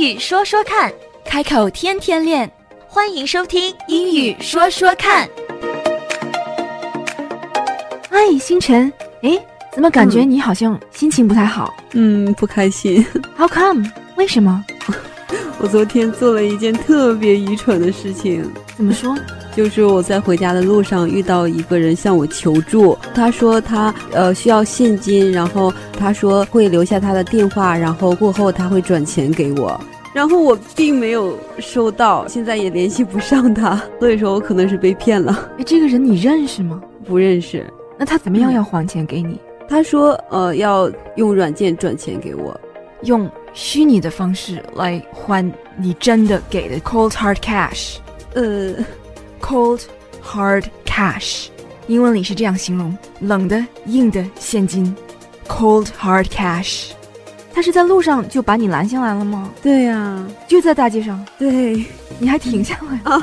英语说说看，开口天天练，欢迎收听英语说说看。嗨，星辰，哎，怎么感觉你好像心情不太好？嗯，不开心。How come？为什么？我昨天做了一件特别愚蠢的事情，怎么说？就是我在回家的路上遇到一个人向我求助，他说他呃需要现金，然后他说会留下他的电话，然后过后他会转钱给我，然后我并没有收到，现在也联系不上他，所以说我可能是被骗了，哎，这个人你认识吗？不认识。那他怎么样要还钱给你？他说呃要用软件转钱给我，用虚拟的方式来还你真的给的 cold hard cash。呃 cold hard cash，英文里是这样形容冷的硬的现金，cold hard cash。他是在路上就把你拦下来了吗？对呀、就在大街上，对，你还停下来啊？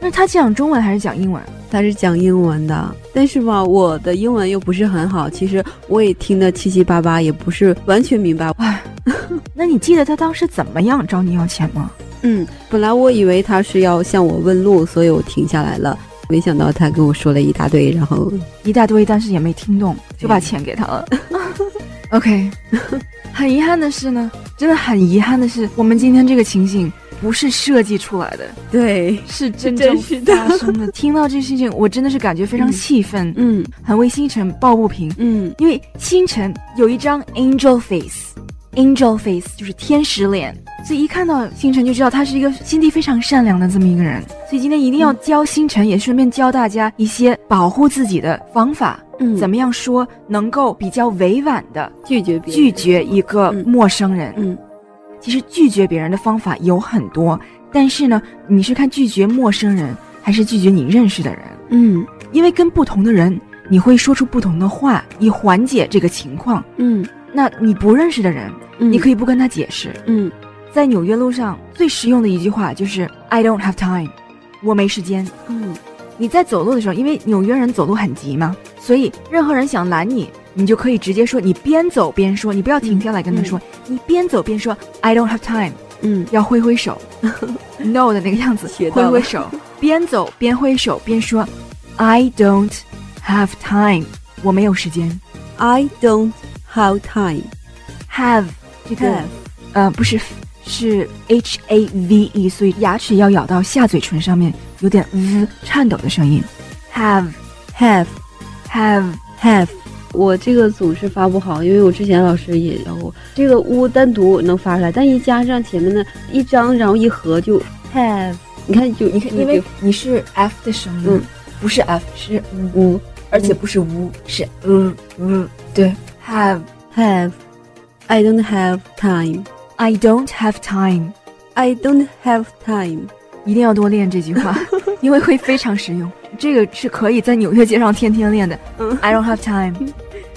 那他讲中文还是讲英文？他是讲英文的，但是吧，我的英文又不是很好，其实我也听得七七八八，也不是完全明白。哎，那你记得他当时怎么样找你要钱吗？嗯，本来我以为他是要向我问路，所以我停下来了。没想到他跟我说了一大堆，然后一大堆，但是也没听懂，就把钱给他了。OK，很遗憾的是呢，真的很遗憾的是，我们今天这个情景不是设计出来的，对，是真正 发生的。听到这事情，我真的是感觉非常气愤，嗯很为星辰抱不平，嗯因为星辰有一张 angel face。Angel face 就是天使脸，所以一看到星辰就知道他是一个心地非常善良的这么一个人。所以今天一定要教星辰，也顺便教大家一些保护自己的方法。嗯，怎么样说能够比较委婉的拒绝别人？拒绝一个嗯陌生人？嗯其实拒绝别人的方法有很多，但是呢，你是看拒绝陌生人还是拒绝你认识的人？嗯因为跟不同的人，你会说出不同的话，以缓解这个情况。嗯那你不认识的人，嗯，你可以不跟他解释。嗯。在纽约路上最实用的一句话就是 "I don't have time"，我没时间。嗯。你在走路的时候，因为纽约人走路很急嘛，所以任何人想拦你，你就可以直接说，你边走边说，你不要停下来跟他说，你边走边说 "I don't have time"，嗯。要挥挥手，no 的那个样子，挥挥手，边走边挥手边说 "I don't have time"，我没有时间。，I don't have time。have 这个 Have 呃不是是 H A V E，所以牙齿要咬到下嘴唇上面，有点 v 颤抖的声音。have have have have。我这个总是发不好，因为我之前老师也教过，这个 u 单独能发出来，但一加上前面的一张，然后一合就 have。你看就你看，因为你是 f 的声音，嗯。不是 f 是呜嗯。而且不是 u 是嗯嗯对，have have。I don't have time. I don't have time，I don't have time. 一定要多练这句话，因为会非常实用。这个是可以在纽约街上天天练的。嗯 I don't have time，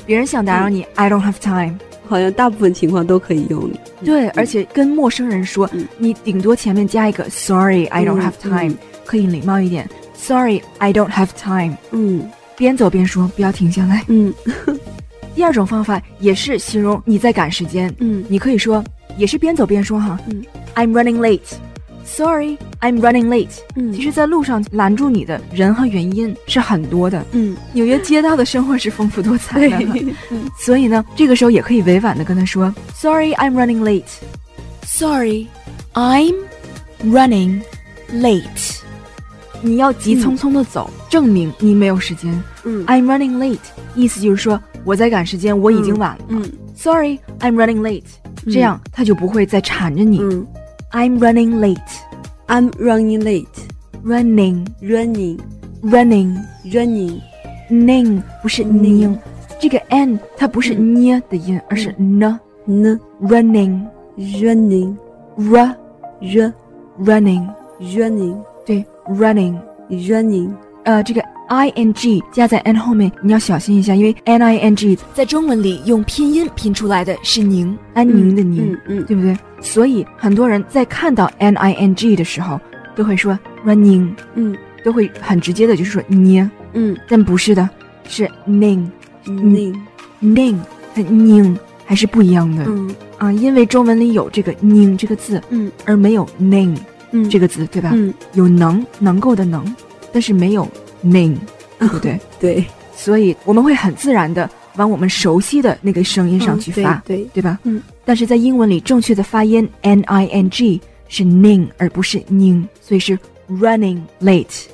别人想打扰你，I don't have time。好像大部分情况都可以用。对，而且跟陌生人说，嗯你顶多前面加一个 Sorry, I don't 嗯 have time，、嗯可以礼貌一点。Sorry, I don't have time。嗯边走边说，不要停下来。嗯第二种方法也是形容你在赶时间，嗯你可以说，也是边走边说哈。嗯 I'm running late. Sorry, I'm running late. 嗯其实，在路上拦住你的人和原因是很多的。嗯，纽约街道的生活是丰富多彩的，嗯所以呢，这个时候也可以委婉的跟他说：“Sorry, I'm running late. Sorry, I'm running late.” 你要急匆匆的走，证明你没有时间。嗯 I'm running late，意思就是说我在赶时间，我已经晚了。嗯 Sorry, I'm running late，、这样他就不会再缠着你。嗯 I'm running late,，I'm running late. running, Running running, running. ning 不是 ning ning，这个 n 它不是嗯 n 的音，而是 n。N running, running r r running，running 对，running。running 呃，这个 i n g 加在 n 后面，你要小心一下，因为 n i n g 在中文里用拼音拼出来的是宁，安宁的宁，嗯嗯对不对？所以很多人在看到 n i n g 的时候，都会说 running，嗯。都会很直接的就是说捏，嗯。但不是的，是宁，ning ning 很宁还是不一样的。嗯。啊，因为中文里有这个“宁”这个字，嗯。而没有 “ning” 嗯，这个字，对吧？嗯。有能能够的能，但是没有 “ning”，对不对？对所以我们会很自然的往我们熟悉的那个声音上去发，嗯对对吧？嗯。但是在英文里，正确的发音 n i n g 是 ning 而不是 ning，所以是 running late。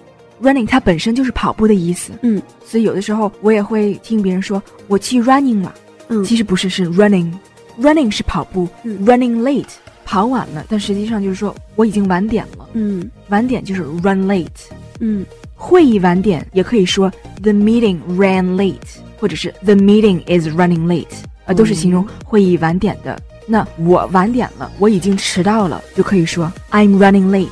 running 它本身就是跑步的意思，嗯，所以有的时候我也会听别人说我去 running 了，嗯其实不是，是 running。running 是跑步、嗯 r u n n i n g late 跑晚了，但实际上就是说我已经晚点了，嗯晚点就是 run late。嗯会议晚点也可以说 the meeting ran late，或者是 the meeting is running late，呃，都是形容会议晚点的。那我晚点了，我已经迟到了，就可以说 I'm running late。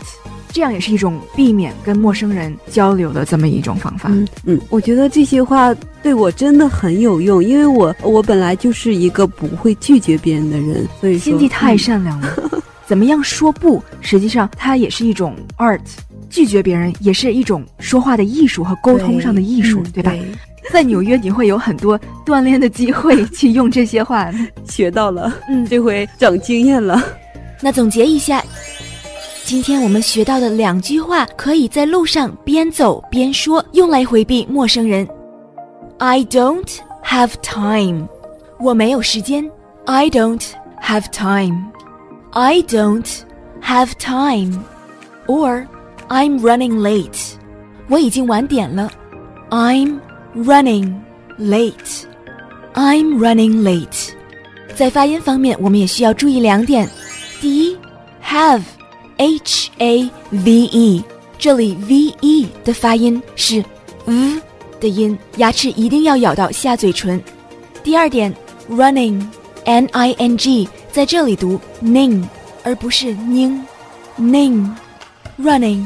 这样也是一种避免跟陌生人交流的这么一种方法。嗯嗯，我觉得这些话对我真的很有用，因为我我本来就是一个不会拒绝别人的人，所以说心地太善良了。怎么样说不？实际上它也是一种 art，拒绝别人也是一种说话的艺术和沟通上的艺术，嗯对吧？在纽约，你会有很多锻炼的机会去用这些话。学到了，嗯，这回长经验了。那总结一下，今天我们学到的两句话，可以在路上边走边说，用来回避陌生人。I don't have time，我没有时间。I don't have time。I don't have time。Or I'm running late，我已经晚点了。I'm running late。I'm running late。在发音方面，我们也需要注意两点。第一，have h a v e，这里 v e 的发音是 v 的音，牙齿一定要咬到下嘴唇。第二点，running n i n g 在这里读 ning 而不是 ning ning running，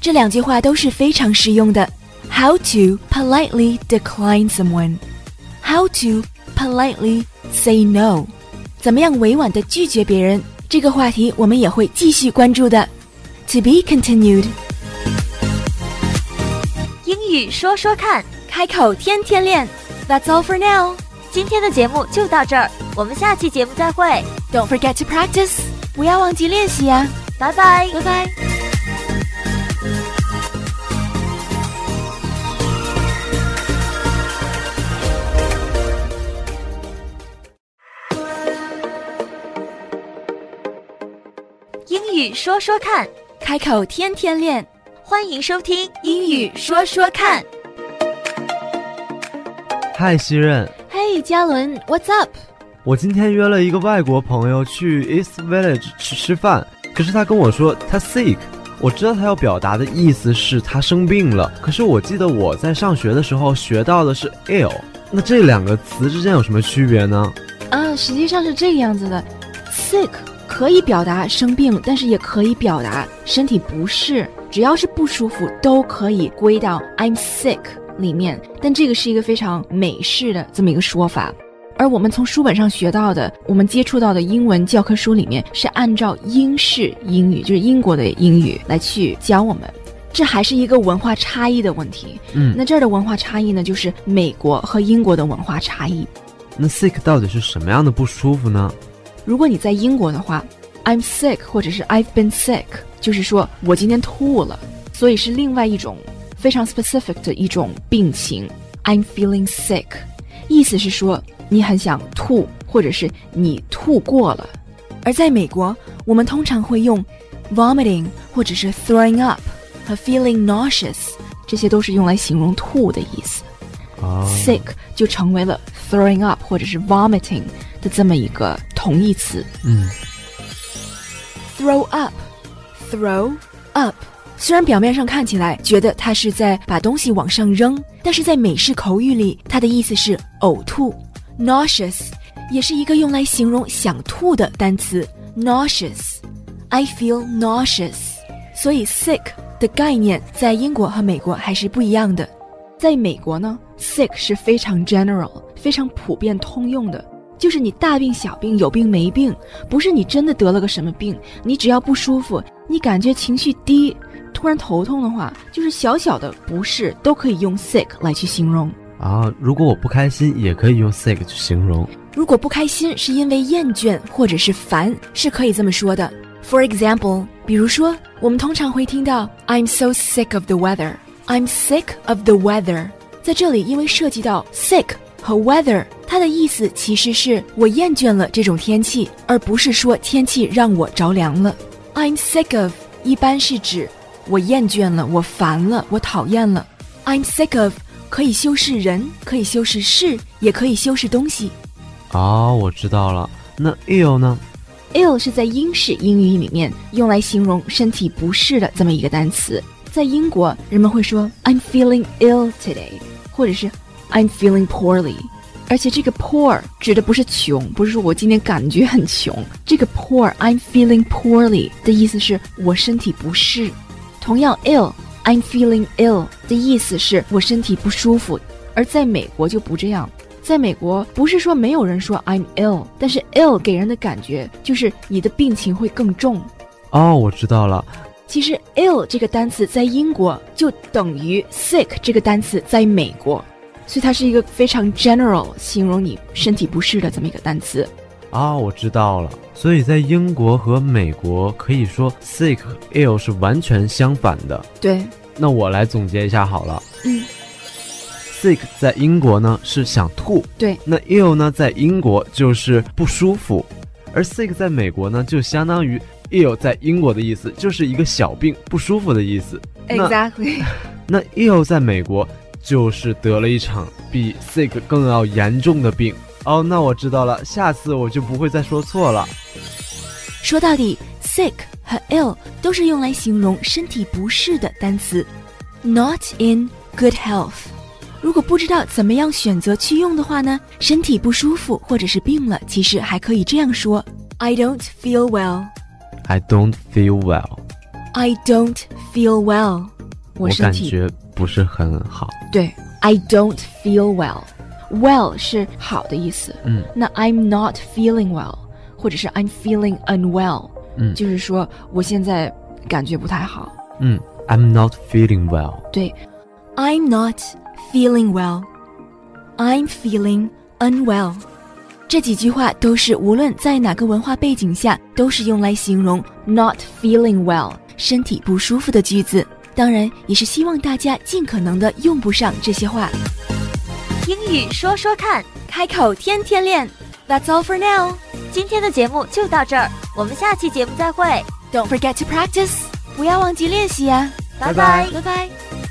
这两句话都是非常实用的。How to politely decline someone. How to politely say no. 怎么样委婉的拒绝别人？这个话题我们也会继续关注的。To be continued。英语说说看开口天天练。That's all for now. 今天的节目就到这儿，我们下期节目再会， Don't forget to practice. 不要忘记练习啊。拜拜。拜拜。 语说说看，开口天天练。欢迎收听英语说说看。嗨，西任，嘿，嘉伦，What's up？我今天约了一个外国朋友去 East Village 去吃饭，可是他跟我说他 sick，我知道他要表达的意思是他生病了，可是我记得我在上学的时候学到的是 ill，那这两个词之间有什么区别呢？啊，实际上是这个样子的，sick 可以表达生病，但是也可以表达身体不适，只要是不舒服都可以归到 I'm sick 里面。但这个是一个非常美式的这么一个说法，而我们从书本上学到的，我们接触到的英文教科书里面是按照英式英语，就是英国的英语来去教我们。这还是一个文化差异的问题。嗯，那这儿的文化差异呢，就是美国和英国的文化差异。那 sick 到底是什么样的不舒服呢？如果你在英国的话，I'm sick 或者是 I've been sick，就是说我今天吐了，所以是另外一种非常 specific 的一种病情。I'm feeling sick，意思是说你很想吐，或者是你吐过了。而在美国，我们通常会用 vomiting 或者是 throwing up 和 feeling nauseous，这些都是用来形容吐的意思。啊 sick 就成为了 throwing up 或者是 vomiting 的这么一个同义词。嗯 throw up，throw up。虽然表面上看起来觉得它是在把东西往上扔，但是在美式口语里，它的意思是呕吐。nauseous 也是一个用来形容想吐的单词。nauseous，I feel nauseous。所以 sick 的概念在英国和美国还是不一样的。在美国呢，sick 是非常 general、非常普遍通用的，就是你大病小病、有病没病，不是你真的得了个什么病，你只要不舒服，你感觉情绪低，突然头痛的话，就是小小的不适都可以用 sick 来去形容。啊，如果我不开心，也可以用 sick 去形容。如果不开心是因为厌倦或者是烦，是可以这么说的。For example，比如说，我们通常会听到 "I'm so sick of the weather." I'm sick of the weather。在这里，因为涉及到 sick 和 weather，它的意思其实是我厌倦了这种天气，而不是说天气让我着凉了。I'm sick of 一般是指我厌倦了，我烦了，我讨厌了。I'm sick of 可以修饰人，可以修饰事，也可以修饰东西。哦，我知道了。那 ill 呢？ill 是在英式英语里面用来形容身体不适的这么一个单词。在英国，人们会说 I'm feeling ill today，或者是 I'm feeling poorly。而且这个 poor 指的不是穷，不是说我今天感觉很穷。这个 poor I'm feeling poorly 的意思是我身体不适。同样，ill I'm feeling ill 的意思是我身体不舒服，而在美国就不这样。在美国，不是说没有人说 I'm ill，但是 ill 给人的感觉就是你的病情会更重。哦，我知道了。其实 ill 这个单词在英国就等于 sick 这个单词在美国，所以它是一个非常 general 形容你身体不适的这么一个单词。啊，我知道了。所以在英国和美国，可以说 sick 和 ill 是完全相反的。对，那我来总结一下好了。嗯，sick 在英国呢是想吐，对。那 ill 呢在英国就是不舒服，而 sick 在美国呢就相当于 ill 在英国的意思，就是一个小病不舒服的意思。Exactly。那 ill 在美国就是得了一场比 sick 更要严重的病。哦，那我知道了，下次我就不会再说错了。说到底，sick 和 ill 都是用来形容身体不适的单词，not in good health。如果不知道怎么样选择去用的话呢，身体不舒服或者是病了，其实还可以这样说：I don't feel well。I don't feel well。I don't feel well。我身体感觉不是很好。对，I don't feel well。well 是好的意思，嗯那 I'm not feeling well，或者是 I'm feeling unwell，嗯就是说我现在感觉不太好。嗯，I'm not feeling well。对，I'm not feeling well。I'm feeling unwell。这几句话都是无论在哪个文化背景下，都是用来形容 not feeling well 身体不舒服的句子。 当然，也是希望大家尽可能的用不上这些话。英语说说看，开口天天练。That's all for now. 今天的节目就到这儿，我们下期节目再会，Don't forget to practice. 不要忘记练习啊。拜拜拜拜拜。